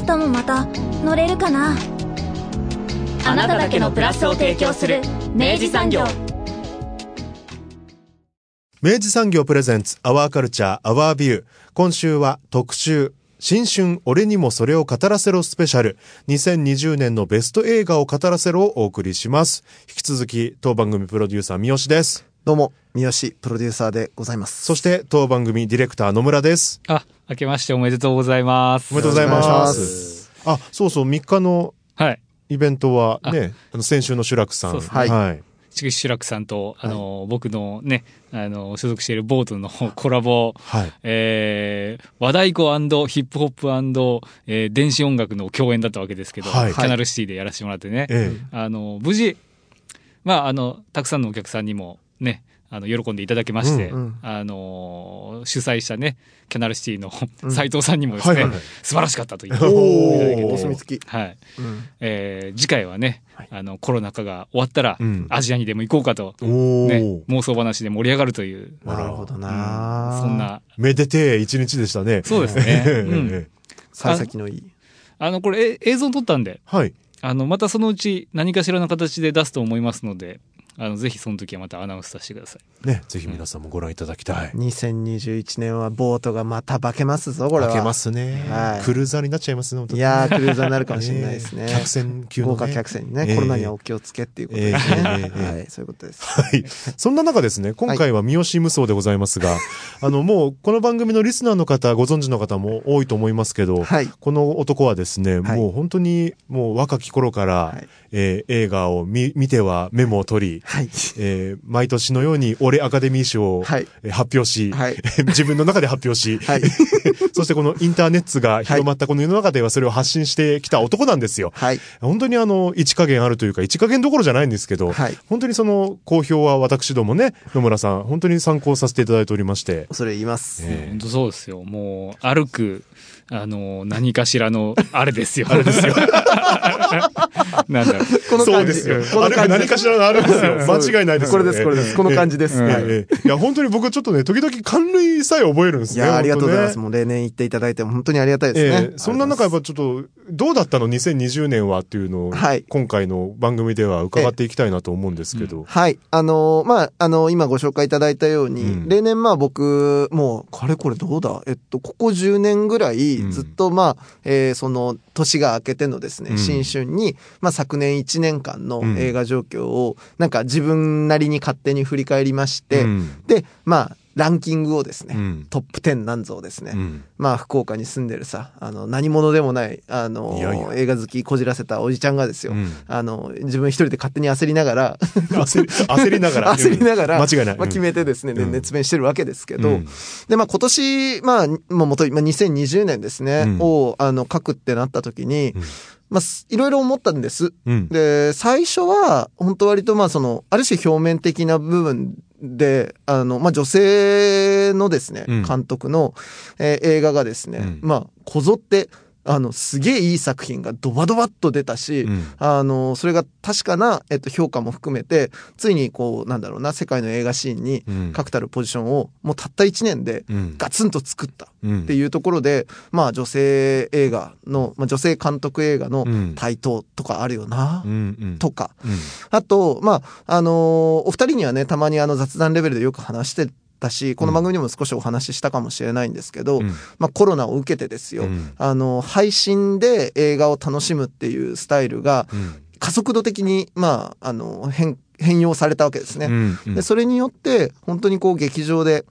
明日もまた乗れるかな？あなただけのプラスを提供する明治産業。明治産業プレゼンツアワーカルチャーアワービュー今週は特集新春俺にもそれを語らせろスペシャル。2020年のベスト映画を語らせろをお送りします。引き続き当番組プロデューサー三好です。どうも、三好プロデューサーでございます。そして当番組ディレクター野村です。あ、明けましておめでとうございます。おめでとうございまます。あそうそう3日のはい。イベントはねあの先週のシュラクさん。そうですね。はい。はい。ちぐしらくさんと、あの、僕のね、あの、所属しているボートのコラボ、はい。えー、和太鼓ヒップホップ、えー、電子音楽の共演だったわけですけど、はい。キャナルシティでやらせてもらってね、え。あの、無事、まあ、あの、たくさんのお客さんにもね、あの、喜んでいただけまして、うんうん。あの、主催したね、キャナルシティのうん。斉藤さんにもですね、はいはいはい。素晴らしかったと言っていただおけて。ー、お墨付き。はい。うん。えー次回はね、はい。あの、コロナ禍が終わったら、うん。アジアにでも行こうかと、ね、妄想話で盛り上がるという、なるほどうん。なそん。な、めでてえ一日でしたね。そうですね。ええうん。ええ。幸先のいい。あの、これ、え映像撮ったんで、はい。あの、またそのうち何かしらの形で出すと思いますので、あの、ぜひその時はまたアナウンスさせてください。ねぜひ皆さんもご覧いただきたい2021年はボートがまた化けますぞ、これは。開けますね、はいクルーザーになっちゃいますね本当にいやー、クルーザーになるかもしれないですね。客船級の、ね、豪華客船にね、ええコロナにはお気をつけっていうことですね。ええええええはい、そういうことです。はい。そんな中ですね、今回は三好無双でございますが、あの、もう、この番組のリスナーの方、ご存知の方も多いと思いますけど、はい。この男はですね、はいもう本当に、もう若き頃から、はいえー映画を見見てはメモを取り、はい。えー毎年のように俺アカデミー賞を、はいえー発表し、はい 自分の中で発表し、はい。そしてこのインターネットが広まったこの世の中ではそれを発信してきた男なんですよ。はい。本当にあの、一加減あるというか、一加減どころじゃないんですけど、はい本当にその好評は私どもね、野村さん、本当に参考させていただいておりまして、それ言います。え本当そうですよ。もう、歩く、あの、何かしらの、あれですよ。あれですよ。なんだろう。この感じ。そうですよ。あれ何かしらのあるんですよ。間違いないですよこれです、これです。この感じです。うんはいええいや、本当に僕ちょっとね、時々感類さえ覚えるんですね。いや、ありがとうございます。本もう例年言っていただいて本当にありがたいですね。ええそんな中やっぱちょっと、どうだったの ?2020 年はっていうのを、はい今回の番組では伺っていきたいなと思うんですけど。はい。あのーまあ、あのー今ご紹介いただいたように、うん例年まあ僕、もう、かれこれどうだ？えっと、ここ10年ぐらい、うん。ずっとまあ、えーその、年が明けてのですね、うん。新春に、まあ昨年1年間のうん。映画状況を、なんか自分なりに勝手に振り返りまして、うん。で、まあ、ランキングをですね、うん。トップ10なんぞをですね、うん。まあ、福岡に住んでるさ、あの、何者でもない、あの、映画好きこじらせたおじちゃんがですよ、うん。あの、自分一人で勝手に焦りながら、焦り、ながら。焦りながら、間違いない。まあ、決めてですね、うん。熱弁してるわけですけど、うん。で、まあ、今年、まあ、もう元、まあ、2020年ですね、うん。を、あの、書くってなった時に、うん。まあ、すいろいろ思ったんです。うん。で、最初は、本当割と、まあ、その、ある種表面的な部分で、あの、まあ、女性のですね、うん。監督の、えー映画がですね、うん。まあ、こぞって、あの、すげえいい作品がドバドバっと出たし、うん。あの、それが確かな、えっと、評価も含めて、ついにこう、なんだろうな、世界の映画シーンにうん。確たるポジションを、もうたった1年でうん。ガツンと作ったうん。っていうところで、まあ、女性映画の、まあ、女性監督映画のうん。台頭とかあるよな、うんうん。とか、うん。あと、まあ、あのーお二人にはね、たまにあの雑談レベルでよく話してたし、この番組にも少しお話ししたかもしれないんですけど、うん。まあコロナを受けてですよ、うん。あの、配信で映画を楽しむっていうスタイルがうん。加速度的に、まあ、あの、変、変容されたわけですね。で、それによって、本当にこう劇場で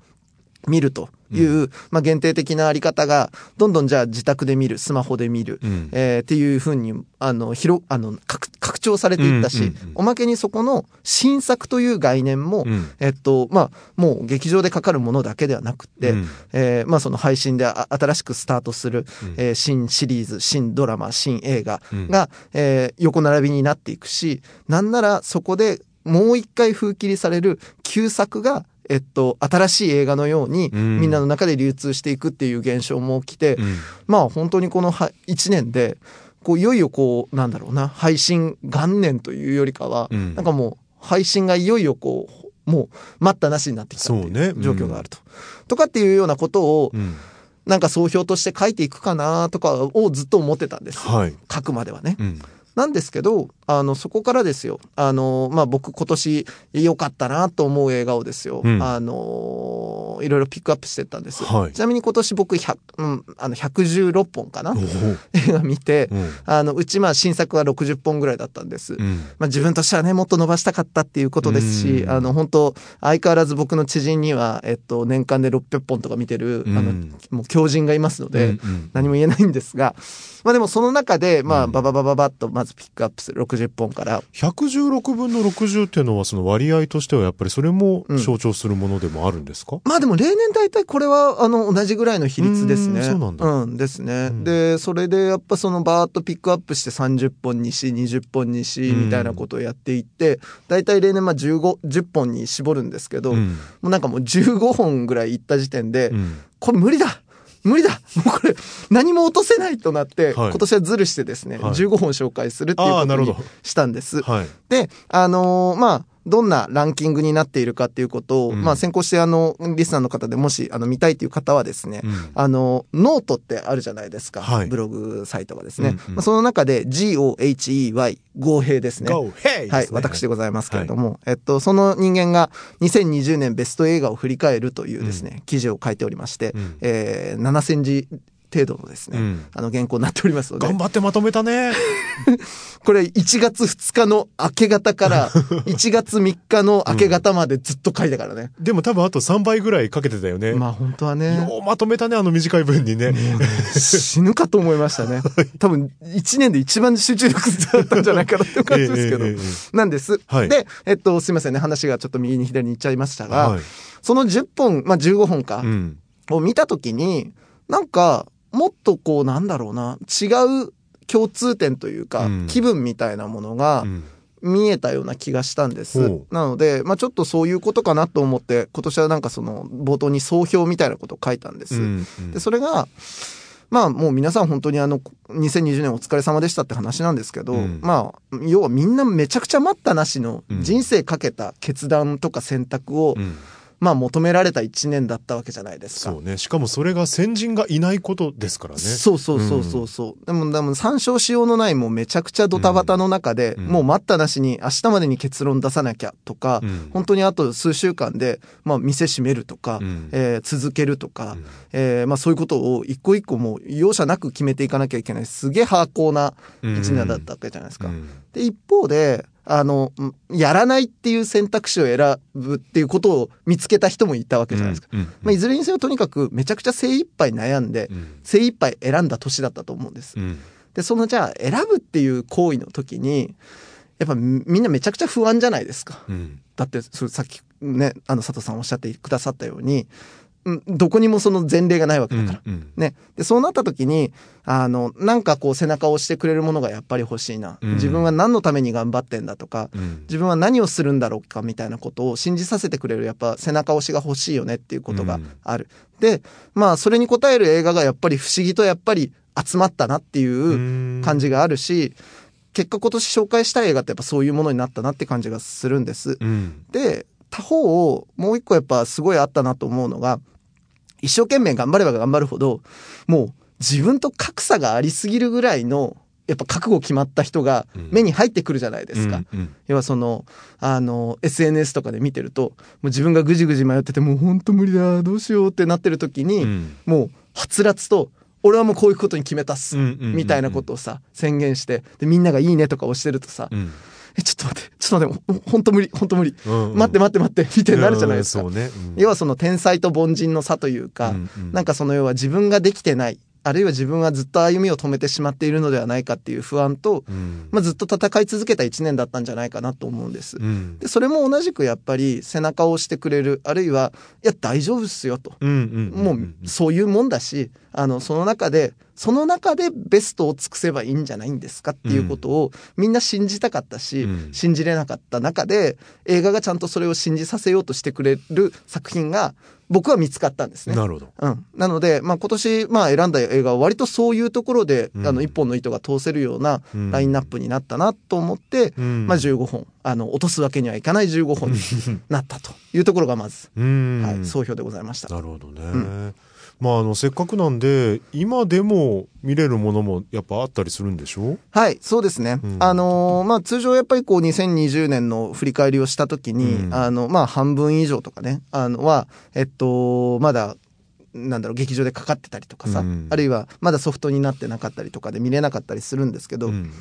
見るという、まあ限定的なあり方が、どんどんじゃあ自宅で見る、スマホで見る、うん。えーっていうふうに、あの、広、あの、拡張されていったし、うんうんうんおまけにそこの新作という概念も、うん。えっと、まあ、もう劇場でかかるものだけではなくて、うん。えーまあ、その配信であ新しくスタートする、うん。えー新シリーズ、新ドラマ、新映画うん。が、えー横並びになっていくし、なんならそこでもう一回風切りされる旧作が、えっと、新しい映画のように、うんみんなの中で流通していくっていう現象も起きて、うんまあ本当にこのは1年で、こういよいよこう、なんだろうな、配信元年というよりかは、うんなんかもう配信がいよいよこう、もう待ったなしになってきたっていう状況があると。とかっていうようなことを、うんなんか総評として書いていくかなとかをずっと思ってたんです。はい。書くまではね。うんなんですけど、あの、そこからですよ。あの、まあ、僕今年良かったなと思う映画をですよ。うん。あの、いろいろピックアップしてったんです。はい。ちなみに今年僕100、うん、あの、116本かな？映画見て、うん。あの、うちまあ新作は60本ぐらいだったんです。うん。まあ自分としてはね、もっと伸ばしたかったっていうことですし、うん。あの、本当相変わらず僕の知人には、えっと、年間で600本とか見てる、あのうん、もう強人がいますので、何も言えないんですが、まあでもその中で、まあ、うん。バババババッとまずピックアップする。60本から、116分の60っていうのはその割合としてはやっぱりそれも象徴するものでもあるんですか、まあでも例年大体これは、あの、同じぐらいの比率ですね。そうなんだ。うん、ですね。うん。で、それでやっぱそのバーッとピックアップして30本にし、20本にし、うん。みたいなことをやっていって、大体例年まあ15、10本に絞るんですけど、もうん。うなんかもう15本ぐらいいった時点で、うん。これ無理だ無理だもうこれ何も落とせないとなって、はい今年はズルしてですね、はい15本紹介するっていうことにしたんです。はい。で、あのーまあ、どんなランキングになっているかっていうことを、うんまあ、先行してあの、リスナーの方でもし、あの、見たいという方はですね、うんあの、ノートってあるじゃないですか。はいブログサイトがですね。うんうんまあ、その中で GOHEY、合併ですね。Hey! はい、私でございますけれども、えっと、その人間が2020年ベスト映画を振り返るというですね、記事を書いておりまして、うんえー、7000字程度のですね、うんあの原稿になっておりますので、頑張ってまとめたね。これ1月2日の明け方から 1月3日の明け方までずっと書いたからね。でも多分あと3倍ぐらいかけてたよね。まあ本当はね、ようまとめたね、あの短い文にね。死ぬかと思いましたね。多分1年で一番集中力だったんじゃないかなって感じですけど。えええええなんです。はいで、えっと、すいませんね、話がちょっと右に左に行っちゃいましたが、はい。その10本、まあ15本かう、ん。を見たときに、なんか、もっとこう、なんだろうな、違う共通点というか、うん。気分みたいなものがうん。見えたような気がしたんです。なので、まあちょっとそういうことかなと思って、今年はなんかその、冒頭に総評みたいなことを書いたんです。うんうん。で、それが、まあもう皆さん本当にあの、2020年お疲れ様でしたって話なんですけど、うん。まあ、要はみんなめちゃくちゃ待ったなしのうん。人生かけた決断とか選択を、うんまあ求められた1年だったわけじゃないですか。そうね。しかもそれが先人がいないことですからね。そうそうそうそうそう。でも、でも参照しようのないもうめちゃくちゃドタバタの中で、うんもう待ったなしに明日までに結論出さなきゃとか、うん本当にあと数週間で、まあ店閉めるとか、うんえー続けるとか、うんえーまあそういうことを一個一個もう容赦なく決めていかなきゃいけない、すげえハーコーな一年だったわけじゃないですか。うんで、一方で、あの、んやらないっていう選択肢を選ぶっていうことを見つけた人もいたわけじゃないですか。うんまあ、いずれにせよとにかくめちゃくちゃ精一杯悩んで、うん精一杯選んだ年だったと思うんです。うんで、そのじゃあ選ぶっていう行為の時に、やっぱみみんなめちゃくちゃ不安じゃないですか。うんだって、それさっきね、あの佐藤さんおっしゃってくださったように、うんどこにもその前例がないわけだから。うんうんね。で、そうなった時に、あの、なんかこう背中を押してくれるものがやっぱり欲しいな。うん自分は何のために頑張ってんだとか、うん自分は何をするんだろうかみたいなことを信じさせてくれるやっぱ背中押しが欲しいよねっていうことがある。で、まあそれに応える映画がやっぱり不思議とやっぱり集まったなっていう感じがあるし、結果今年紹介した映画ってやっぱそういうものになったなって感じがするんです。うんで、他方をもう一個やっぱすごいあったなと思うのが、一生懸命頑張れば頑張るほど、もう自分と格差がありすぎるぐらいの、やっぱ覚悟決まった人が目に入ってくるじゃないですか。うんうん。要はその、あの、SNS とかで見てると、もう自分がぐじぐじ迷ってて、もう本当無理だ、どうしようってなってる時に、うん。もう、はつらつと、俺はもうこういうことに決めたっす、みたいなことをさ、宣言して、で、みんながいいねとか押してるとさ、うんえ、ちょっと待って、ちょっと待って、ほほんと無理、ほんと無理、うんうん。待って待って待って、みたいになるじゃないですか。うんそうね。うん。要はその天才と凡人の差というか、うんうん。なんかその要は自分ができてない、あるいは自分はずっと歩みを止めてしまっているのではないかっていう不安と、うん。まあ、ずっと戦い続けた1年だったんじゃないかなと思うんです。うん。でそれも同じくやっぱり背中を押してくれるあるいはいや大丈夫っすよと。もうそういうもんだしあのその中でその中でベストを尽くせばいいんじゃないんですかっていうことをみんな信じたかったし、うん。信じれなかった中で映画がちゃんとそれを信じさせようとしてくれる作品が僕は見つかったんですね。なるほど。うん、なので、まあ、今年、まあ、選んだ映画は割とそういうところで、うんあの一本の糸が通せるようなうんラインナップになったなと思って、うんまあ、15本あの落とすわけにはいかない15本になったというところがまず、うんはい、総評でございました。なるほどね。んまああのせっかくなんで今でも見れるものもやっぱあったりするんでしょ？はい、そうですね。うん。あのーまあ、通常やっぱりこう2020年の振り返りをしたときに、うん。あの、まあ、半分以上とかね、あの、は、えっと、まだ、なんだろう、劇場でかかってたりとかさ、うん。あるいはまだソフトになってなかったりとかで見れなかったりするんですけど、うん。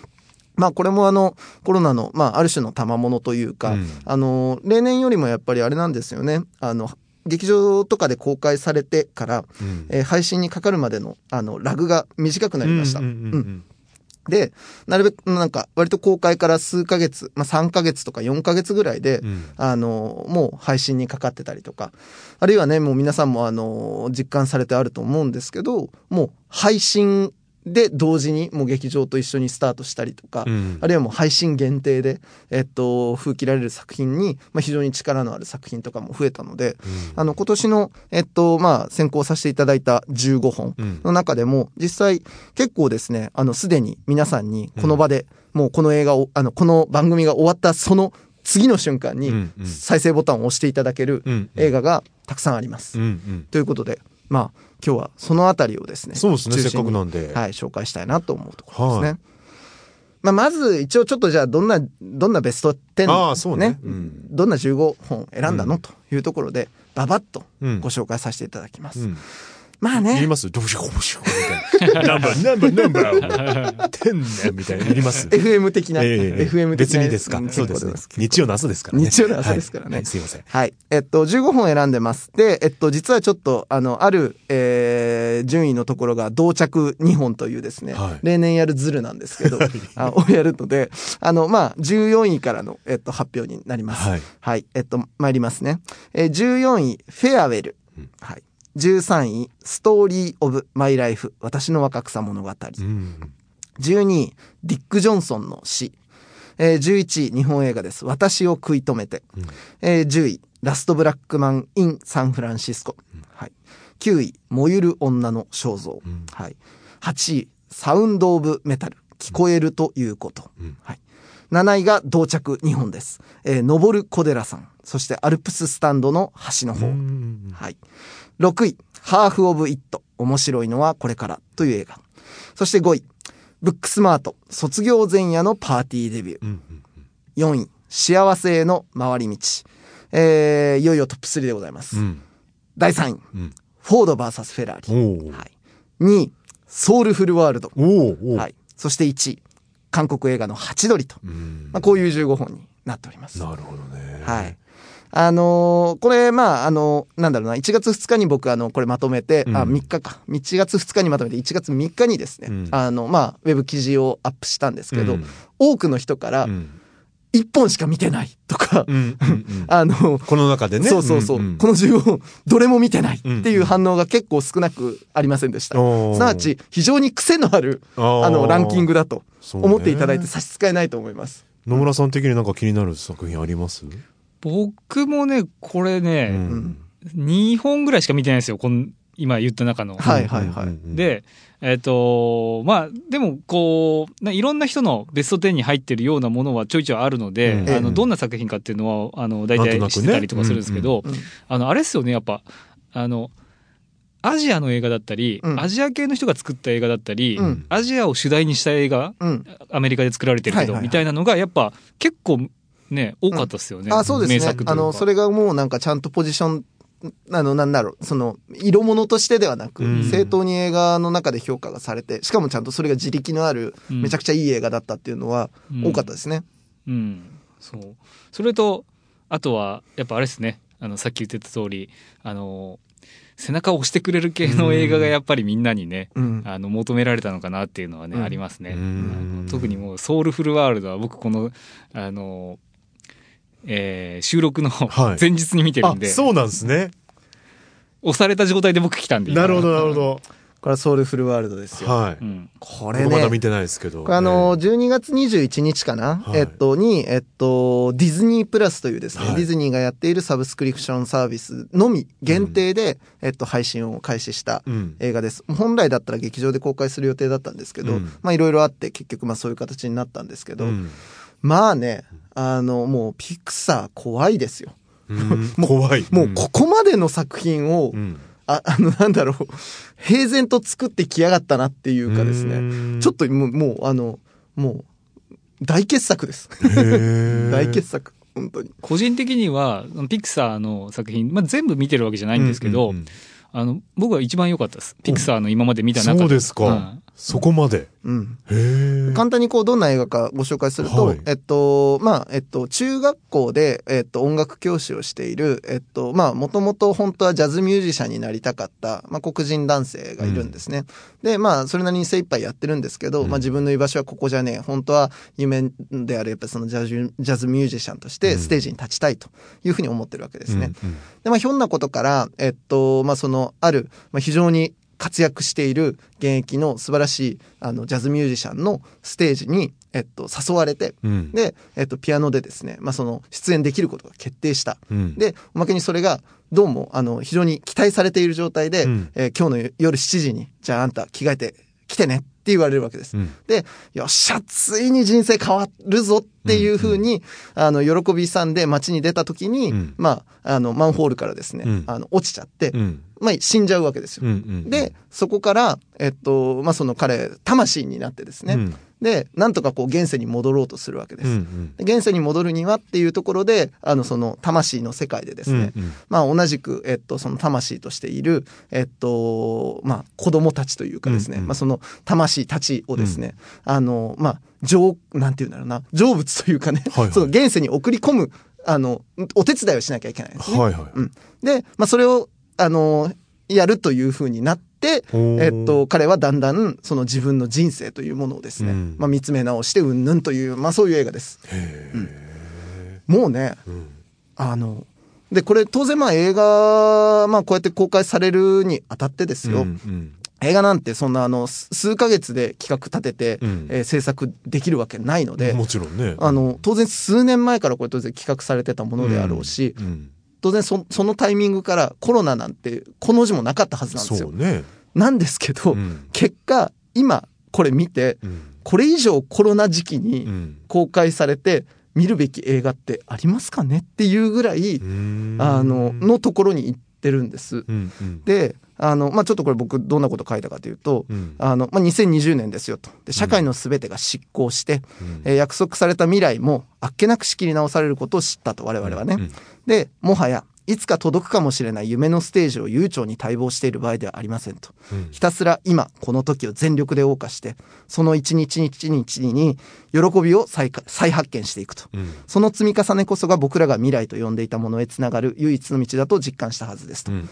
まあこれもあのコロナの、まあ、ある種の賜物というか、うん。あの例年よりもやっぱりあれなんですよね。あの劇場とかで公開されてから、うん。えー配信にかかるまでのあのラグが短くなりました。うんうんうんうん。でなるべくなんか割と公開から数ヶ月、まあ、3ヶ月とか4ヶ月ぐらいで、うん。あのもう配信にかかってたりとかあるいはねもう皆さんもあの実感されてあると思うんですけどもう配信で同時にもう劇場と一緒にスタートしたりとか、うん。あるいはもう配信限定で、えっと、封切られる作品に、まあ、非常に力のある作品とかも増えたので、あの今年の、えっとまあ、選考させていただいた15本うん。の中でも実際結構ですねあのすでに皆さんにこの場で、もうこの映画をあのこの番組が終わったその次の瞬間にうんうん。再生ボタンを押していただけるうん。映画がたくさんあります。うんうん。ということでまあ今日はそのあたりをですねそうですね中心にせっかくなんで。はい、紹介したいなと思うところですね。はい。まあ、まず一応ちょっとじゃあどんなどんなベスト10ああそうね。うん。どんな15本選んだのというところでババッとうんご紹介させていただきます。うんまあね言います？どうしようどうしようみたいな。ナンバー、ナンバー、ナンバー。天然みたいな。言います？FM 的な、ええ FM 的な別にですか？んそうです。日曜の朝ですからね。日曜の朝ですからねすいません。はい。えっと、15本選んでます。で、えっと、実はちょっと、あの、ある、えー順位のところが同着2本というですね、はい例年やるズルなんですけど、あをやるので、あの、まあ、14位からの、えっと、発表になります。はい。はい。えっと、参りますね。えー、14位、フェアウェル。うんはい。13位、ストーリー・オブ・マイ・ライフ。私の若草物語。うん。12位、ディック・ジョンソンの死。えー、11位、日本映画です。私を食い止めて。うんえー、10位、ラストブラックマン・イン・サンフランシスコ。はい。9位、燃ゆる女の肖像。うんはい。8位、サウンド・オブ・メタル。聞こえるということ。うんはい。7位が同着2本です。えー、登る小寺さん。そしてアルプススタンドの端の方。うんはい。6位、ハーフ・オブ・イット。面白いのはこれからという映画。そして5位、ブックスマート。卒業前夜のパーティーデビュー。うん4位、幸せへの回り道。えー、いよいよトップ3でございます。うん。第3位、うん。フォード VS フェラーリ。はい。2位、ソウルフルワールド。はい。そして1位、韓国映画のハチドリと。うんまあ、こういう15本になっております。なるほどね。はい。あのーこれ、まあ、あのなんだろうな、1月2日に僕、あの、これまとめて、あ、うん3日か。1月2日にまとめて、1月3日にですね、うんあの、まあ、ウェブ記事をアップしたんですけど、うん多くの人からう、ん。1本しか見てないとか、うん。うんうん あの、この中でね。そうそうそう、んんこの15本、どれも見てないってうんいう反応が結構少なくありませんでした。おーすなわち、非常に癖のある、あーあの、ランキングだと思っていただいて差し支えないと思います。野村さん的になんか気になる作品あります？僕もね、これうね、ん。2本ぐらいしか見てないんですよ。こん今言った中の。はいはいはい。うん、で、えっ、と、まあ、でも、こう、ないろんな人のベスト10に入ってるようなものはちょいちょいあるので、うんあの、うんどんな作品かっていうのは、あの、大体知ってたりとかするんですけど、うんあの、あれですよね、やっぱ、あの、アジアの映画だったり、うんアジア系の人が作った映画だったり、うんアジアを主題にした映画、うん。アメリカで作られてるけど、みたいなのが、やっぱ、結構、ね、多かったですよね。あ、そうですね。あの、それがもうなんかちゃんとポジション、あの、なんだろう、その、色物としてではなく、うん。正当に映画の中で評価がされて、しかもちゃんとそれが自力のある、うん。めちゃくちゃいい映画だったっていうのはうん。多かったですね。うん、そう。それと、あとは、やっぱあれですね。あの、さっき言ってた通り、あの、背中を押してくれる系の映画がやっぱりみんなにね、うん。あの、求められたのかなっていうのはね、うん。ありますね。特にもう、ソウルフルワールドは僕この、あの、えー収録のはい前日に見てるんで、そうなんですね。押された状態で僕来たんで。今なるほど、なるほど。これはソウルフルワールドですよ。はい。うん。これね僕まだ見、てないですけど。あの、12月21日かな、はいえっと、に、えっと、ディズニープラスというですね、はいディズニーがやっているサブスクリプションサービスのみ限定で、えっと、配信を開始したうん。映画です。本来だったら劇場で公開する予定だったんですけど、うんまあいろいろあって結局まあそういう形になったんですけど、うんまあね、あの、もうピクサー怖いですよ。うん 怖い。もうここまでの作品を、うん、あ、あの、なんだろう、平然と作ってきやがったなっていうかですね、ねちょっともう、もう、あの、もう、大傑作です。と 大傑作。本当に。個人的には、ピクサーの作品、まあ、全部見てるわけじゃないんですけど、うんうんうんあの、僕は一番良かったです。ピクサーの今まで見た中で。そうですか、うんそこまで？うん。へえ。簡単にこう、どんな映画かご紹介すると、はいえっと、まあ、えっと、中学校で、えっと、音楽教師をしている、えっと、まあ、もともと本当はジャズミュージシャンになりたかった、まあ、黒人男性がいるんですね。で、まあ、それなりに精一杯やってるんですけど、うんまあ、自分の居場所はここじゃねえ。本当は夢である、やっぱりそのジャズ、ジャズミュージシャンとしてステージに立ちたいというふうに思ってるわけですね。うんで、まあ、ひょんなことから、えっと、まあ、その、ある、まあ、非常に活躍している現役の素晴らしい、あの、ジャズミュージシャンのステージに、えっと、誘われて、うん。うん、で、えっと、ピアノでですね、まあ、その、出演できることが決定した。うん、で、おまけにそれが、どうも、あの、非常に期待されている状態で、うん。えー今日の夜7時に、じゃああんた着替えて来てねって言われるわけです。うん。で、よっしゃ、ついに人生変わるぞっていうふうに、あの、喜びさんで街に出た時に、うん。まあ、あの、マンホールからですね、うん。あの、落ちちゃって、うん。まあ、死んじゃうわけですよ。うんうん、で、そこから、えっと、まあ、その彼、魂になってですね、うんで、なんとかこう、現世に戻ろうとするわけです。うんうん。で現世に戻るにはっていうところで、あの、その、魂の世界でですね、うんうん。まあ、同じく、えっと、その魂としている、えっと、まあ、子供たちというかですね、うんうん。まあ、その魂たちをですね、あの、まあ、成、なんていうんだろうな、成仏というかね、はいはい。その現世に送り込む、あの、お手伝いをしなきゃいけないんですね。はいはい。うん。で、まあ、それを、あの、やるというふうになっえっと、彼はだんだん、その自分の人生というものをですね、うんまあ、見つめ直して、うんぬんという、まあ、そういう映画です。へもうね、え。うんあの、で、これ当然まあ映画、まあこうやって公開されるにあたってですよ。うんうん映画なんてそんなあの、す数ヶ月で企画立てて、うんえー制作できるわけないので、もちろんね。あの、当然数年前からこれ当然企画されてたものであろうし、うんうん当然そそのタイミングからコロナなんてこの字もなかったはずなんですよ。ね。なんですけど、うん。結果、今これ見て、うん。これ以上コロナ時期うにん。公開されて見るべき映画ってありますかねっていうぐらい、うん。あの、のところに行ってるんです。うんうん。で、あの、まあ、ちょっとこれ僕どんなこと書いたかというと、うん。あの、まあ、2020年ですよと。で、社会のすべてが執行して、うん。えー約束された未来もあっけなく仕切り直されることを知ったと、我々はね。うん。で、もはや、いつか届くかもしれない夢のステージを悠長に待望している場合ではありませんと。うんひたすら今、この時を全力で謳歌して、その一日一日に喜びを再発見していくと。うんその積み重ねこそが僕らが未来と呼んでいたものへつながる唯一の道だと実感したはずですと。うん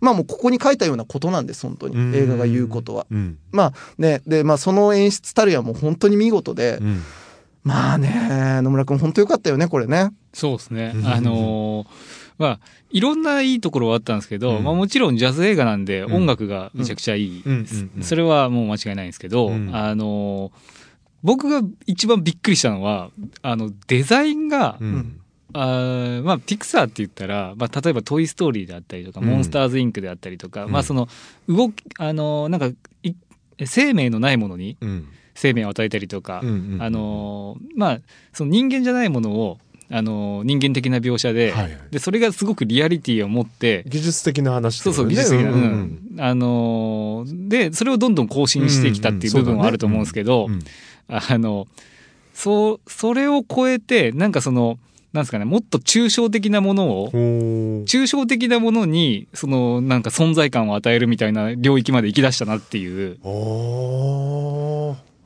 まあもうここに書いたようなことなんです、本当に。うん映画が言うことは。うんまあね、で、まあその演出たるやもう本当に見事で、うんまあね、野村くん本当よかったよね、これね。そうですねう。んあのーまあ、いろんないいところはあったんですけど、うん。まあもちろんジャズ映画なんでうん。音楽がめちゃくちゃいい。うんうんうん。それはもう間違いないんですけど、うん。あのー僕が一番びっくりしたのは、あの、デザインが、うん。あーまあ、ピクサーって言ったら、まあ、例えばトイ・ストーリーであったりとか、うん。モンスターズ・インクであったりとか、うん。まあ、その、動き、あのーなんか、い生命のないものにうん。生命を与えたりとか、あのーまあ、その人間じゃないものを、あのー人間的な描写で、はいはい。で、それがすごくリアリティを持って、技術的な話そうそう、技術的な、うんあのーで、それをどんどん更新してきたっていう部分はあると思うんですけど、うんあの、そう、それを超えて、なんかその、なんですかね、もっと抽象的なものを、抽象的なものに、その、なんか存在感を与えるみたいな領域まで行き出したなっていう。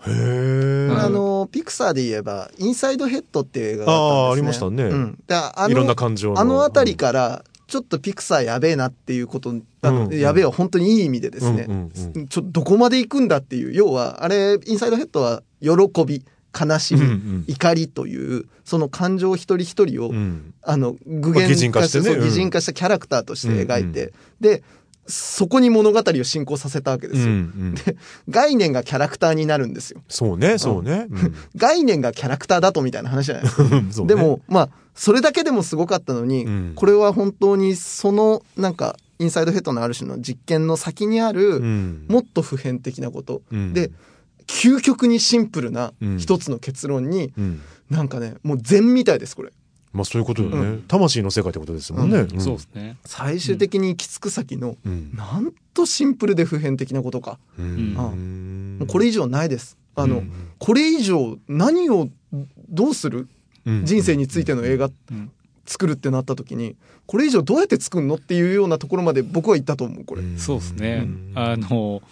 あの、ピクサーで言えば、インサイドヘッドっていう映画があったんです、ね。あーありましたね。うん。であのいろんな感情の。あのあたりから、ちょっとピクサーやべえなっていうことあの、うんうん。やべえは本当にいい意味でですね、うんうんちょどこまで行くんだっていう要はあれインサイドヘッドは喜び悲しみ、うんうん。怒りというその感情一人一人を、うん。あの具現化して擬人化したキャラクターとして描いて、うん。でそこに物語を進行させたわけですよ、うんうん。概念がキャラクターになるんですよ。そうね、そうね。うん。概念がキャラクターだとみたいな話じゃないですか。ね。でもまあそれだけでもすごかったのに、うん。これは本当にそのなんかインサイドヘッドのある種の実験の先にある、うん。もっと普遍的なこと、うん。で究極にシンプルなうん。一つの結論に、うん。なんかねもう禅みたいですこれまあそういうことよね、うん。魂の世界ってことですもんね。ん。そうですね。最終的に行き着く先の、うん。なんとシンプルで普遍的なことか、うん。これ以上ないです。あの、うん。これ以上何をどうする？うん。人生についての映画うん。作るってなった時にこれ以上どうやって作るのっていうようなところまで僕は行ったと思うこれ、ん。そうですね。ん。あの、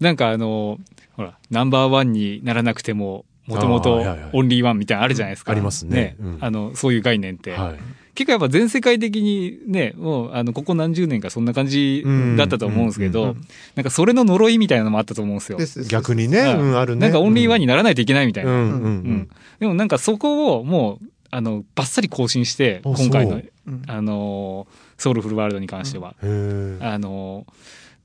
なんかあの、ほら、ナンバーワンにならなくても、もともとオンリーワンみたいなのあるじゃないですか。ありますねうんあの、そういう概念って。はい。結構やっぱ全世界的にね、もう、あの、ここ何十年かそんな感じだったと思うんですけうんど、なんかそれの呪いみたいなのもあったと思うんですよ。逆にね、はいうん、あるね。なんかオンリーワンにならないといけないみたいな。うんうん。でもなんかそこをもう、あの、バッサリ更新して、あ今回のあの、ソウルフルワールドに関しては。あの、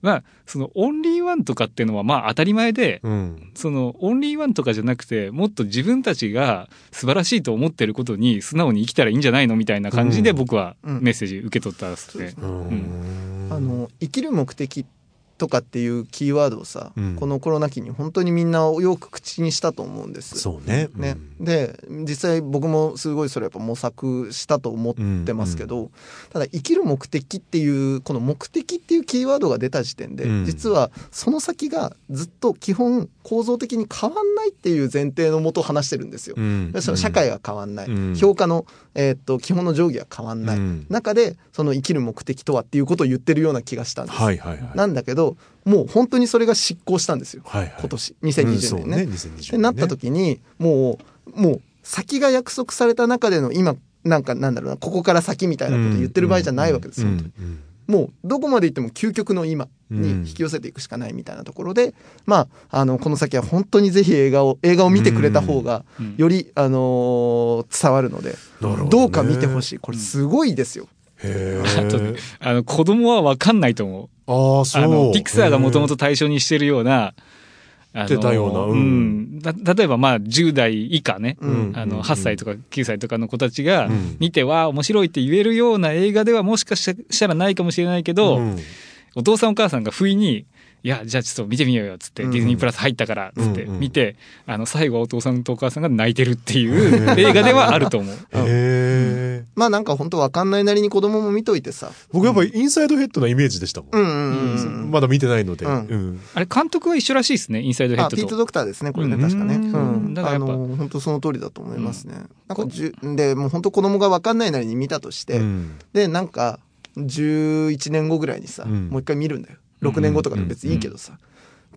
まあ、そのオンリーワンとかっていうのはまあ当たり前で、うん。そのオンリーワンとかじゃなくて、もっと自分たちが素晴らしいと思ってることに素直に生きたらいいんじゃないのみたいな感じでうん。僕はうん。メッセージ受け取ったんですね。うん。あの生きる目的とかっていうキーワードをさ、うん。このコロナ期に本当にみんなよく口にしたと思うんです。そうね。ね。うん。で実際僕もすごいそれやっぱ模索したと思ってますけど、ただ生きる目的っていうこの目的っていうキーワードが出た時点で、うん。実はその先がずっと基本構造的に変わんないっていう前提のもと話してるんですよ。うん。その社会が変わんない、うん。評価の、えーっと基本の定規は変わんない、うん。中でその生きる目的とはっていうことを言ってるような気がしたんです。はいはいはい。なんだけどもう本当にそれが執行したんですよ、はいはい。今年。うん2020そう年ね。2020ってなった時にもうもう先が約束された中での今なんかなんだろうなここから先みたいなこと言ってる場合じゃないわけですよ、うん本当に。うんもうどこまで行っても究極の今に引き寄せていくしかないみたいなところで、まああのこの先は本当にぜひ映画を映画を見てくれた方がうんより、あのー伝わるのでどね。どうか見てほしい。これすごいですよ。へあとえ。あの子供はわかんないと思う。ああ、そう。あの、ピクサーがもともと対象にしてるような、あのってたような。うん。うん。だ例えばまあ10代以下ね、うん。あの8歳とか9歳とかの子たちがうん。見ては面白いって言えるような映画ではもしかしたらないかもしれないけど、うん。お父さんお母さんが不意に、いや、じゃあちょっと見てみようよ、つって、うんディズニープラス入ったから、つってうんうん見て、あの、最後はお父さんとお母さんが泣いてるっていう 映画ではあると思う。へえ。まあなんか本当わかんないなりに子供も見といてさ。僕やっぱりインサイドヘッドなイメージでしたもん。うんうんうんうん。まだ見てないので。うんうんあれ、監督は一緒らしいですね、インサイドヘッあ、ピートドと。ドクターですね、これね、うん確かね。うんうん。あだからやっぱの、本当その通りだと思いますね。なんかじゅ、で、もう本当子供がわかんないなりに見たとして、うんで、なんか、11年後ぐらいにさ、うんもう一回見るんだよ。6年後とかで別にいいけどさ。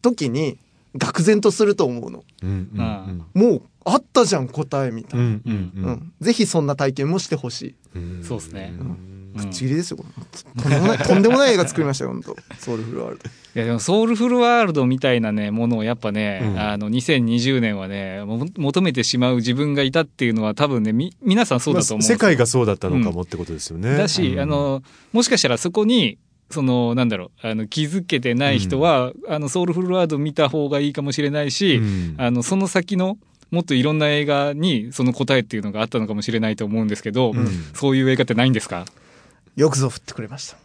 時に、愕然とすると思うの。うんうんあもう、あったじゃん、答えみたいな。うんうんう。ん。ぜひそんな体験もしてほしい。うんそうですね。うんうんぶっちぎりですよ。とんでもない、とんでもない映画作りましたよ、本当ソウルフルワールド。いやでもソウルフルワールドみたいなね、ものをやっぱね、うんあの、2020年はね、も求めてしまう自分がいたっていうのは多分ね、み、皆さんそうだと思うんですよまあ世界がそうだったのかもってことですよね。だし、うんあ、の、もしかしたらそこに、その、なんだろう、あの、気づけてない人は、あの、ソウルフルワールド見た方がいいかもしれないし、うんあの、その先の、もっといろんな映画にその答えっていうのがあったのかもしれないと思うんですけど、うんそういう映画ってないんですか？よくぞ振ってくれました。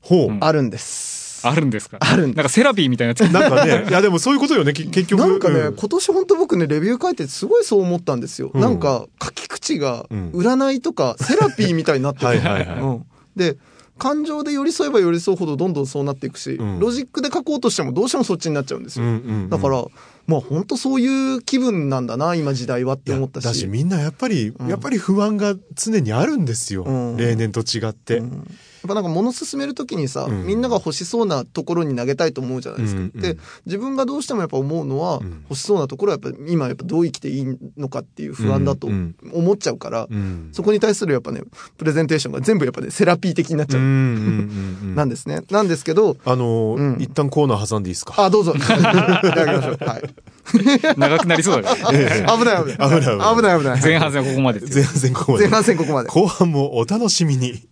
ほう。うんあるんです。あるんですか？あるなんかセラピーみたいなやつ。なんかね、いやでもそういうことよね、き結局。なんかね、うん今年本当僕ね、レビュー書いてすごいそう思ったんですよ。うんなんか、書き口がうん、占いとか、セラピーみたいになってて。はいはいはいうんで、感情で寄り添えば寄り添うほどどんどんそうなっていくし、うんロジックで書こうとしてもどうしてもそっちになっちゃうんですよ。うんうんうんだから、まあ本当そういう気分なんだな、今時代はって思ったし。だしみんなやっぱり、うんやっぱり不安が常にあるんですよ。うん例年と違って。うんやっぱなんか物進めるときにさ、うんみんなが欲しそうなところに投げたいと思うじゃないですか。うんうんで、自分がどうしてもやっぱ思うのは、うん欲しそうなところはやっぱ今やっぱどう生きていいのかっていう不安だとうん思っちゃうから、うんそこに対するやっぱね、プレゼンテーションが全部やっぱね、セラピー的になっちゃう。うんうんうんうん なんですね。なんですけど、あのーうん一旦コーナー挟んでいいですか？あ、どうぞ。いただきましょう。はい。長くなりそうだから。ええ危ない危ない。危ない危ない危ない。前半戦はここまで。前半戦ここまで。前半戦ここまで。後半もお楽しみに。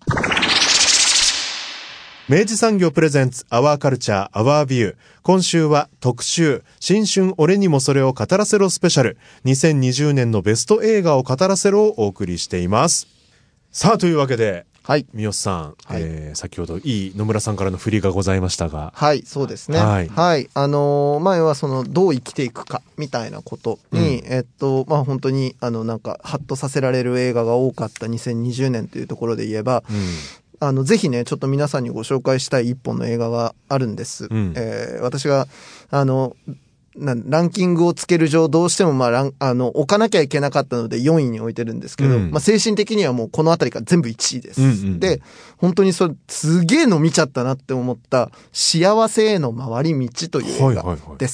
明治産業プレゼンツアワーカルチャーアワービュー。今週は特集、新春俺にもそれを語らせろスペシャル。2020年のベスト映画を語らせろをお送りしています。さあ、というわけで、はい。三好さん、はいえー先ほどいい野村さんからの振りがございましたが、はい、そうですね。ははいい。あのー前はその、どう生きていくか、みたいなことに、えっと、まあ本当に、あの、なんか、ハッとさせられる映画が多かった2020年というところで言えば、うんあの、ぜひね、ちょっと皆さんにご紹介したい一本の映画があるんです。うん。えー私が、あの、なランキングをつける上、どうしてもまあラン、あの、置かなきゃいけなかったので4位に置いてるんですけど、うん。まあ精神的にはもうこのあたりから全部1位です。うんうんで、本当にそれ、すげえの見ちゃったなって思った、幸せへの回り道という映はいはいはい。画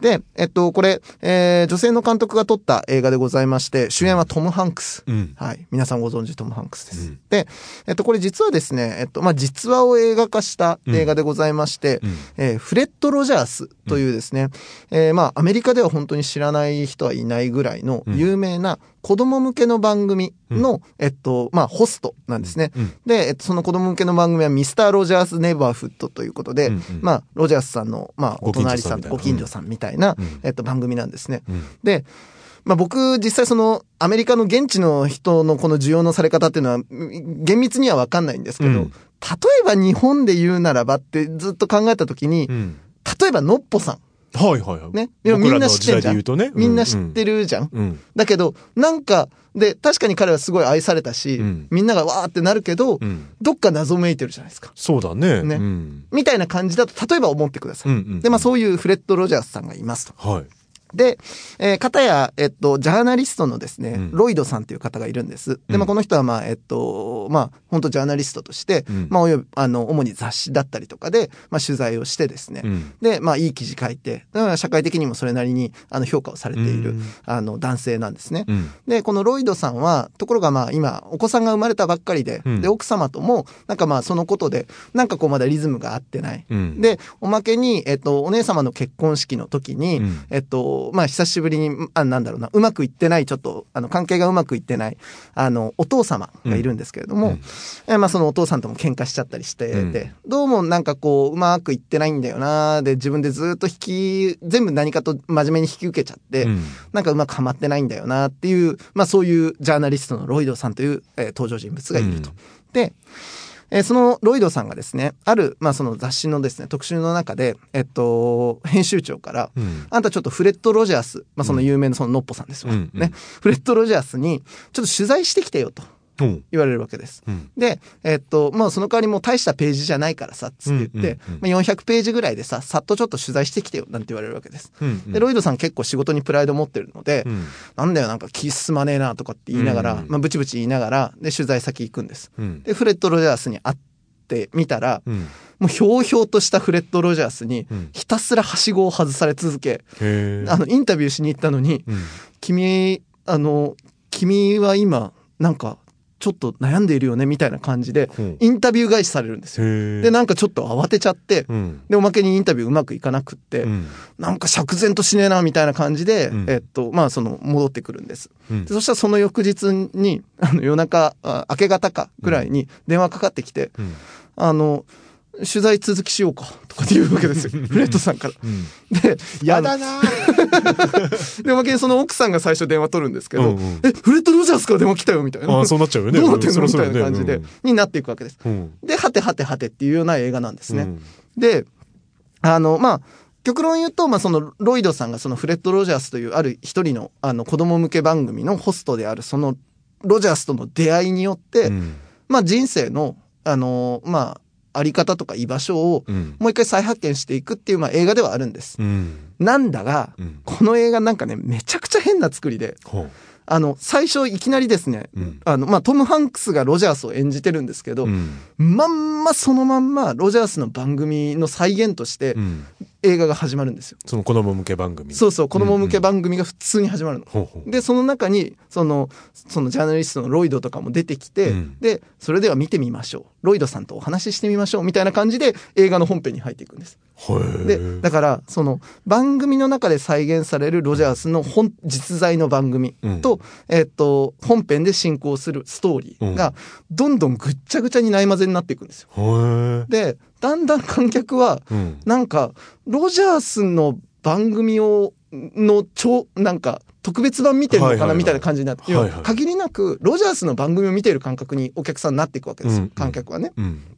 でえっと、これ、えー女性の監督が撮った映画でございまして、主演はトム・ハンクス。うんはい。皆さんご存知トム・ハンクスです。うんで、えっと、これ実はですね、えっと、まあ、実話を映画化した映画でございまして、うんえーフレッド・ロジャースというですね、えーまあ、アメリカでは本当に知らない人はいないぐらいのうん有名な子供向けの番組の、えっと、まあ、ホストなんですね。うんで、えっと、その子供向けの番組はミスター・ロジャース・ネバーフットということで、うんうん。まあ、ロジャースさんの、まあ、お隣さん、ご近所さんみたいな、うん。えっと、番組なんですね。うん。で、まあ、僕、実際その、アメリカの現地の人のこの需要のされ方っていうのは、うん厳密にはわかんないんですけど、うん。例えば日本で言うならばってずっと考えたときに、うん。例えばのっぽさん。はいはいはい。ね。でもみんな知ってんじゃん。う。みんな知ってる。るじゃん。うん。だけど、なんか、で、確かに彼はすごい愛されたし、うんみんながわーってなるけど、うん。どっか謎めいてるじゃないですか。そうだね。ねうん。みたいな感じだと、例えば思ってください。うんうんで、まあそういうフレッド・ロジャースさんがいますと。はい。で、えー、方や、えっと、ジャーナリストのですね、うんロイドさんっていう方がいるんです。で、まあ、うんこの人は、まあ、えっと、まあ、本当ジャーナリストとして、うんまあ、および、あの、主に雑誌だったりとかで、まあ、取材をしてですね、うん。で、まあ、いい記事書いて、だから社会的にもそれなりに、あの、評価をされている、うんあの、男性なんですね。うん。で、このロイドさんは、ところがまあ今、お子さんが生まれたばっかりで、うんで、奥様とも、なんかまあそのことで、なんかこうまだリズムが合ってない。うん。で、おまけに、えっと、お姉様の結婚式の時に、うんえっと、まあ久しぶりに、あ、なんだろうな、うまくいってない、ちょっと、あの、関係がうまくいってない、あの、お父様がいるんですけれども、うん。えまあそのお父さんとも喧嘩しちゃったりして、うん。で、どうもなんかこう、うまくいってないんだよな、で、自分でずっと引き、全部何かと真面目に引き受けちゃって、うん。なんかうまくはまってないんだよなっていう、まあそういうジャーナリストのロイドさんという、えー登場人物がいると。うん。で、えーそのロイドさんがですね、ある、まあその雑誌のですね、特集の中で、えっと、編集長から、うん。あんたちょっとフレッド・ロジャース、まあその有名なそのノッポさんですわ、うんうんね。フレッド・ロジャースに、ちょっと取材してきてよとうん。言われるわけです。うん。で、えっと、まあその代わりもう大したページじゃないからさ、つって言って、うんうんうんまあ、400ページぐらいでさ、さっとちょっと取材してきてよ、なんて言われるわけです。うん。で、ロイドさん結構仕事にプライド持ってるので、うん。なんだよ、なんか気進まねえなとかって言いながら、うんまあ、ブチブチ言いながら、で、取材先行くんです。うん。で、フレッド・ロジャースに会ってみたら、うん。もうひょうひょうとしたフレッド・ロジャースにうん、ひたすらはしごを外され続け。あの、インタビューしに行ったのに、うん。君、あの、君は今、なんか、ちょっと悩んでいるよね、みたいな感じでうん、インタビュー返しされるんですよ。で、なんかちょっと慌てちゃって、うん。で、おまけにインタビューうまくいかなくって、うん。なんか釈然としねえな、みたいな感じで、うんえっと、まあ、その、戻ってくるんです。そしたらその翌日に、あの夜中、あ明け方かぐらいに電話かかってきて、うん。あの、取材続きしようか、とかって言うわけですよ。フレッドさんから。うん。で、やだな で、おまけにその奥さんが最初電話取るんですけど、うんうんえ、フレッド・ロジャースから電話来たよ、みたいな。ああ、そうなっちゃうよね。どうなってんのみたいな感じで、になっていくわけです。うん。で、はてはてはてっていうような映画なんですね。うんで、あの、まあ、極論言うと、まあ、その、ロイドさんがそのフレッド・ロジャースというある一人の、あの、子供向け番組のホストである、その、ロジャースとの出会いによって、うん。まあ、人生の、あの、まあ、あり方とか居場所をうん。もう一回再発見していくっていう、まあ、映画ではあるんです。うん。なんだが、うん。この映画なんかね、めちゃくちゃ変な作りで、あの、最初いきなりですね、うん。あの、まあ、トム・ハンクスがロジャースを演じてるんですけど、うん。まんまそのまんまロジャースの番組の再現としてうん映画が始まるんですよ。その子供向け番組そうそう、子供向け番組が普通に始まるの。ほうほうで、その中に、その、そのジャーナリストのロイドとかも出てきて、うんで、それでは見てみましょう。ロイドさんとお話ししてみましょう。みたいな感じで映画の本編に入っていくんです。で、だから、その、番組の中で再現されるロジャースの本、実在の番組と、えっと、本編で進行するストーリーが、どんどんぐっちゃぐちゃにないまぜになっていくんですよ。で、だんだん観客は、うん。なんか、ロジャースの番組を、の超、なんか、特別版見てるのかなみたいな感じになって、限りなく、ロジャースの番組を見ている感覚にお客さんになっていくわけです観客はね。うん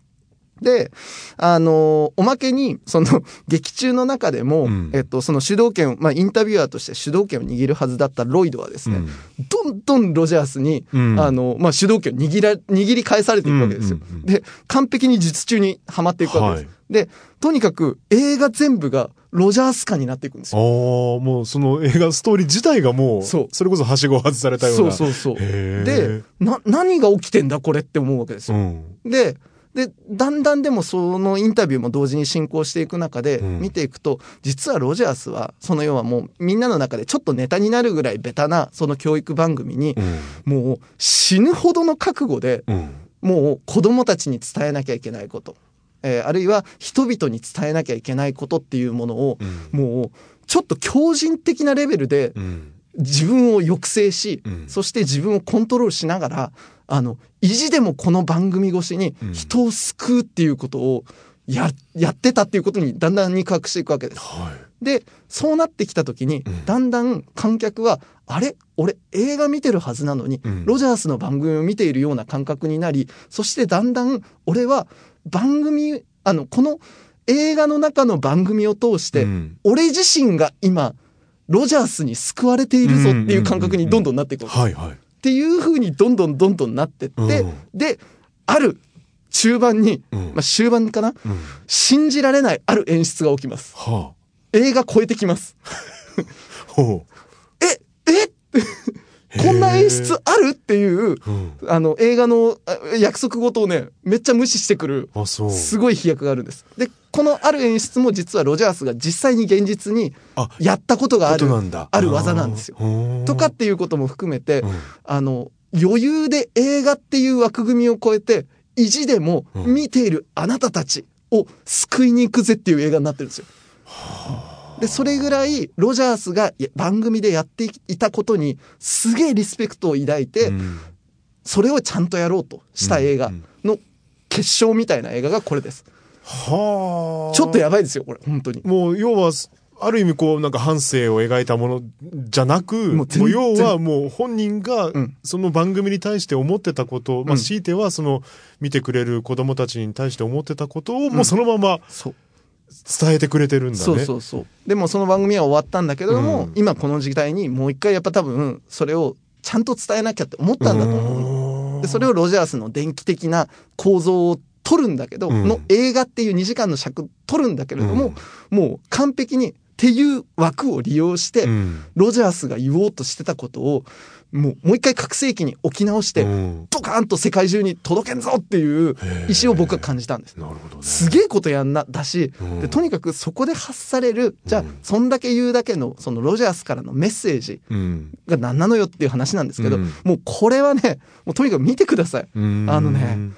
で、あのおまけに、その、劇中の中でも、うんえっと、その主導権を、まあ、インタビュアーとして主導権を握るはずだったロイドはですね、どんどんロジャースに、うんあの、まあ、主導権を握ら、握り返されていくわけですよ。うんうんうんで、完璧に術中にはまっていくわけです。はいで、とにかく映画全部がロジャース化になっていくんですああよ。もうその映画ストーリー自体がもうそうそれこそはしごを外されたようなそうそうそう。で、な、何が起きてんだこれって思うわけですよ。うんで、で、だんだんでもそのインタビューも同時に進行していく中で、うん。見ていくと、実はロジャースは、その要はもうみんなの中でちょっとネタになるぐらいベタなその教育番組にう、ん。もう死ぬほどの覚悟で、うん。もう子供たちに伝えなきゃいけないこと、えーあるいは人々に伝えなきゃいけないことっていうものを、うん。もうちょっと強靭的なレベルでうん自分を抑制し、うん。そして自分をコントロールしながら、あの、意地でもこの番組越しにうん。人を救うっていうことをや、やってたっていうことにだんだん肉薄していくわけです。はい。で、そうなってきた時にうん、だんだん観客は、あれ？俺映画見てるはずなのに、うん。ロジャースの番組を見ているような感覚になり、そしてだんだん俺は番組、あの、この映画の中の番組を通して、うん。俺自身が今、ロジャースに救われているぞっていう感覚にどんどんなっていくっていう風にどんどんどんどんなってって、うん。で、ある中盤に、うん。まあ終盤かな、うん。信じられないある演出が起きます。は映画超えてきます。あほえ、えこんな演出ある？っていう、ううん。あの、映画のあ約束事をね、めっちゃ無視してくる、すごい飛躍があるんです。で、このある演出も実はロジャースが実際に現実にあやったことがあるある技なんですよ。とかっていうことも含めて、うん。あの、余裕で映画っていう枠組みを超えて、意地でもうん。見ているあなたたちを救いに行くぜっていう映画になってるんですよ。で、それぐらいロジャースが番組でやっていたことにすげえリスペクトを抱いて、うん。それをちゃんとやろうとした映画の決勝みたいな映画がこれです。はあ。ちょっとやばいですよ、これ、本当に。もう要はある意味こうなんか半生を描いたものじゃなくもう要はもう本人がうん。その番組に対して思ってたこと、まあうん。強いてはその見てくれる子供たちに対して思ってたことをもうそのままそう。伝えてくれてるんだね。そうそうそう。でもその番組は終わったんだけれども、うん今この時代にもう一回やっぱ多分それをちゃんと伝えなきゃって思ったんだと思うの。でそれをロジャースの電気的な構造を取るんだけど、うんの映画っていう2時間の尺取るんだけれども、もう完璧にっていう枠を利用して、うんロジャースが言おうとしてたことをもうもう一回覚醒器に置き直して、うん。ドカーンと世界中に届けんぞっていう意思を僕は感じたんです。なるほどね。すげえことやんな、だし、うん。でとにかくそこで発される、じゃあうん、そんだけ言うだけの、そのロジャースからのメッセージうん。が何なのよっていう話なんですけど、うん。もうこれはね、もうとにかく見てください。うん。あのね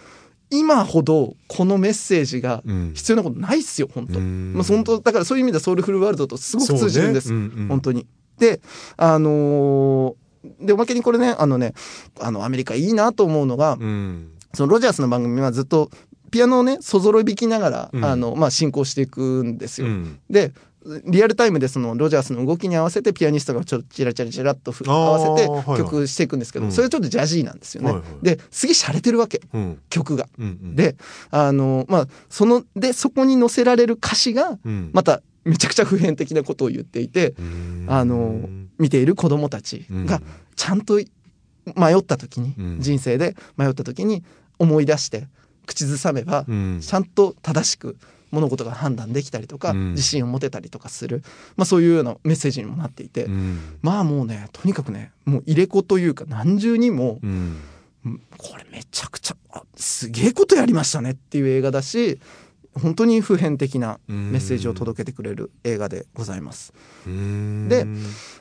今ほどこのメッセージがうん。必要なことないっすよ、本当。うん。まあ、本当だからそういう意味ではソウルフルワールドとすごく通じるんです。ね。うんうん。本当に。で、あのーで、おまけにこれね、あのね、あの、アメリカいいなと思うのが、うん。そのロジャースの番組はずっとピアノをね、そぞろい弾きながら、うん。あの、まあ、進行していくんですよ。うん。で、リアルタイムでそのロジャースの動きに合わせてピアニストがちょっとチラチラチラっと合わせてはいはい。曲していくんですけど、うん。それはちょっとジャジーなんですよね。はいはい。で、すげえ洒落てるわけ、うん。曲が。うんうん。で、あの、まあ、その、で、そこに載せられる歌詞が、うん。まためちゃくちゃ普遍的なことを言っていて、うん。あの、見ている子供たちがちゃんと迷った時に、うん。人生で迷った時に思い出して口ずさめば、うん。ちゃんと正しく物事が判断できたりとか、うん。自信を持てたりとかする、まあ、そういうようなメッセージにもなっていて、うん。まあもうねとにかくねもう入れ子というか何重にも、うんうん。これめちゃくちゃあすげえことやりましたねっていう映画だし本当に普遍的なメッセージを届けてくれる映画でございます。うん。で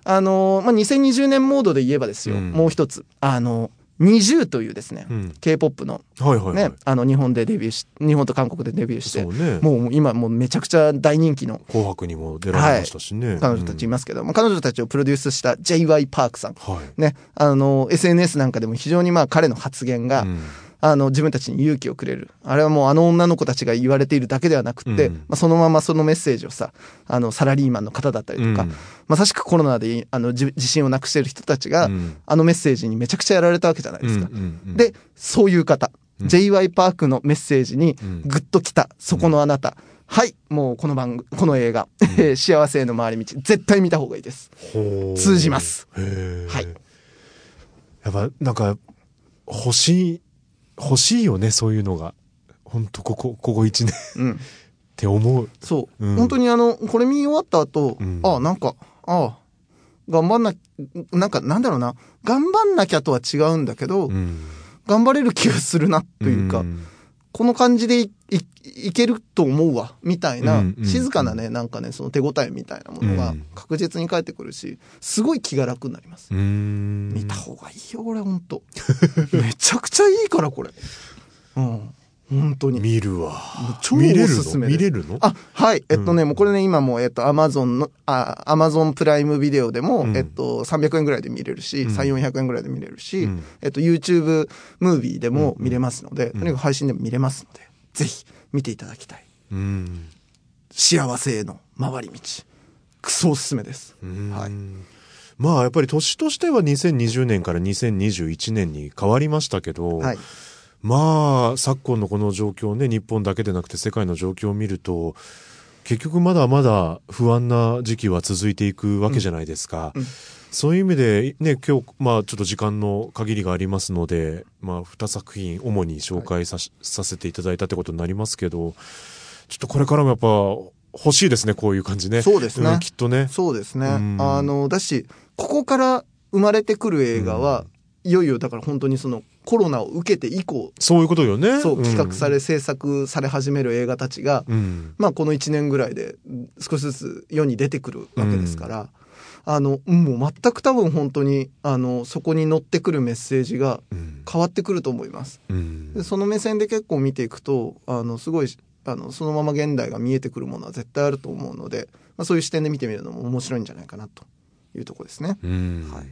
あのーまあ、2020年モードで言えばですよ、うん。もう一つあの20というですね、うん。K-POP のはいはいはい。ね、あの日本でデビューし日本と韓国でデビューしてね。もう今もうめちゃくちゃ大人気の紅白にも出られましたしね。彼女たちいますけど、まあ、彼女たちをプロデュースした j y パークさん。はい。ねあの SNS なんかでも非常にまあ彼の発言が、うんあの自分たちに勇気をくれる。あれはもうあの女の子たちが言われているだけではなくって、うん。まあ、そのままそのメッセージをさあのサラリーマンの方だったりとか、うん。まさしくコロナであのじ自信をなくしている人たちが、うん。あのメッセージにめちゃくちゃやられたわけじゃないですか。うんうんうん。でそういう方、うん。j y パークのメッセージにうんグッときたそこのあなた、はいもうこの番組この映画、えー 幸せへの回り道」絶対見た方がいいです。通じます。はい。やっぱなんか欲しい欲しいよねそういうのが。本当ここここ1年。っうん。て思う。そう、うん。本当にあのこれ見終わった後、うん。ああなんかああ頑張んななんかなんだろうな。頑張んなきゃとは違うんだけど、うん。頑張れる気がするなというか、んこの感じでいけると思うわ。みたいな、静かなねなんかねその手応えみたいなものがうん。確実に返ってくるしすごい気が楽になります、うん。見た方がいいよ俺ほんと。めちゃくちゃいいからこれ。うん本当に。見るわ。超おすすめ見れるの？あ、はい。えっとね、もうこれね、今もう、えっと、アマゾンの、あ、アマゾンプライムビデオでも、うん。えっと、300円ぐらいで見れるし、うん。3、400円ぐらいで見れるし、うん。えっと、YouTube ムービーでも見れますので、うん。とにかく配信でも見れますので、ぜひ見ていただきたい。うん。幸せへの回り道。クソおすすめです。うん。はい。まあやっぱり年としては2020年から2021年に変わりましたけど、はい。まあ昨今のこの状況ね日本だけでなくて世界の状況を見ると結局まだまだ不安な時期は続いていくわけじゃないですか。うんそういう意味でね今日まあちょっと時間の限りがありますのでまあ2作品主に紹介さ,、させていただいたってことになりますけどちょっとこれからもやっぱ欲しいですねこういう感じね。そうですねんきっとね。そうですね。うんあの、だし、ここから生まれてくる映画は、いよいよだから本当にそのコロナを受けて以降、そういうことよね。そう、ん企画され、制作され始める映画たちが、うん。まあこの1年ぐらいでうん少しずつ世に出てくるわけですから、あの、もう全く多分本当に、あの、そこに乗ってくるメッセージがうん変わってくると思います。うんでその目線で結構見ていくと、あの、すごい、あの、そのまま現代が見えてくるものは絶対あると思うので、まあそういう視点で見てみるのも面白いんじゃないかなというところですね。うんはい。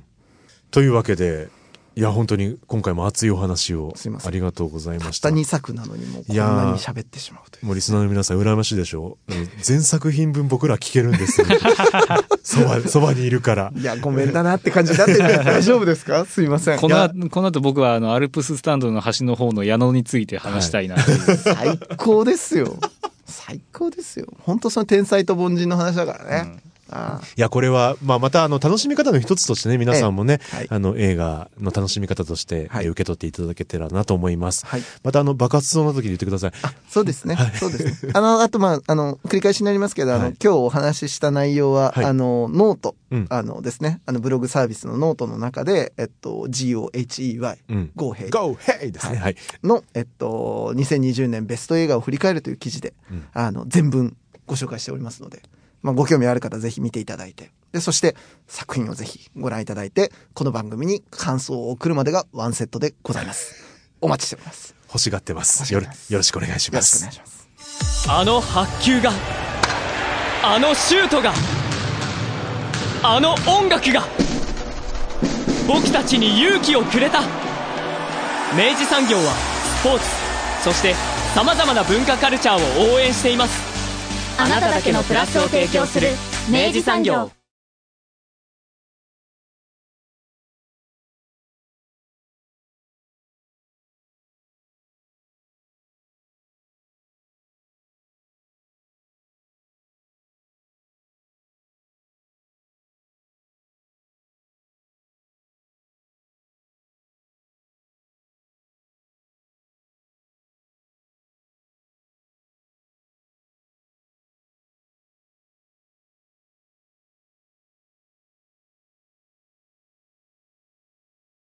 というわけで、いや、本当に今回も熱いお話をすいませんありがとうございたっましたた。2作なのにもうこんいやーなに喋ってしまうという。もうリスナーの皆さん羨ましいでしょう。うん全作品分僕ら聞けるんですよ。そば、そばにいるから。いや、ごめんだなって感じになってる大丈夫ですか？すいません。この後、この後僕はあの、アルプススタンドの端の方の矢野について話したいなっていう。最高ですよ。最高ですよ。本当その天才と凡人の話だからね。あいや、これは、まあ、また、あの、楽しみ方の一つとしてね、皆さんもね、ええはいあの、映画の楽しみ方として、はいえー受け取っていただけたらなと思います。はいまた、あの、爆発そうな時に言ってください。あ、そうですね。そうですね。あの、あと、まあ、あの、繰り返しになりますけど、あの、はい今日お話しした内容は、はいあの、ノート、うんあのですね、あの、ブログサービスのノートの中で、えっと、GOHEY、うん。ゴーヘイ Go! Hey! ですね。はい。の、えっと、2020年ベスト映画を振り返るという記事で、うんあの、全文ご紹介しておりますので、まあ、ご興味ある方ぜひ見ていただいて、で、そして作品をぜひご覧いただいて、この番組に感想を送るまでがワンセットでございます。お待ちしております。欲しがってます。よろよろしくお願いしよますろしくお願い。します。あの白球があのシュートがあの音楽が僕たちに勇気をくれた明治産業はスポーツそしてさまざまな文化カルチャーを応援していますあなただけのプラスを提供する明治産業。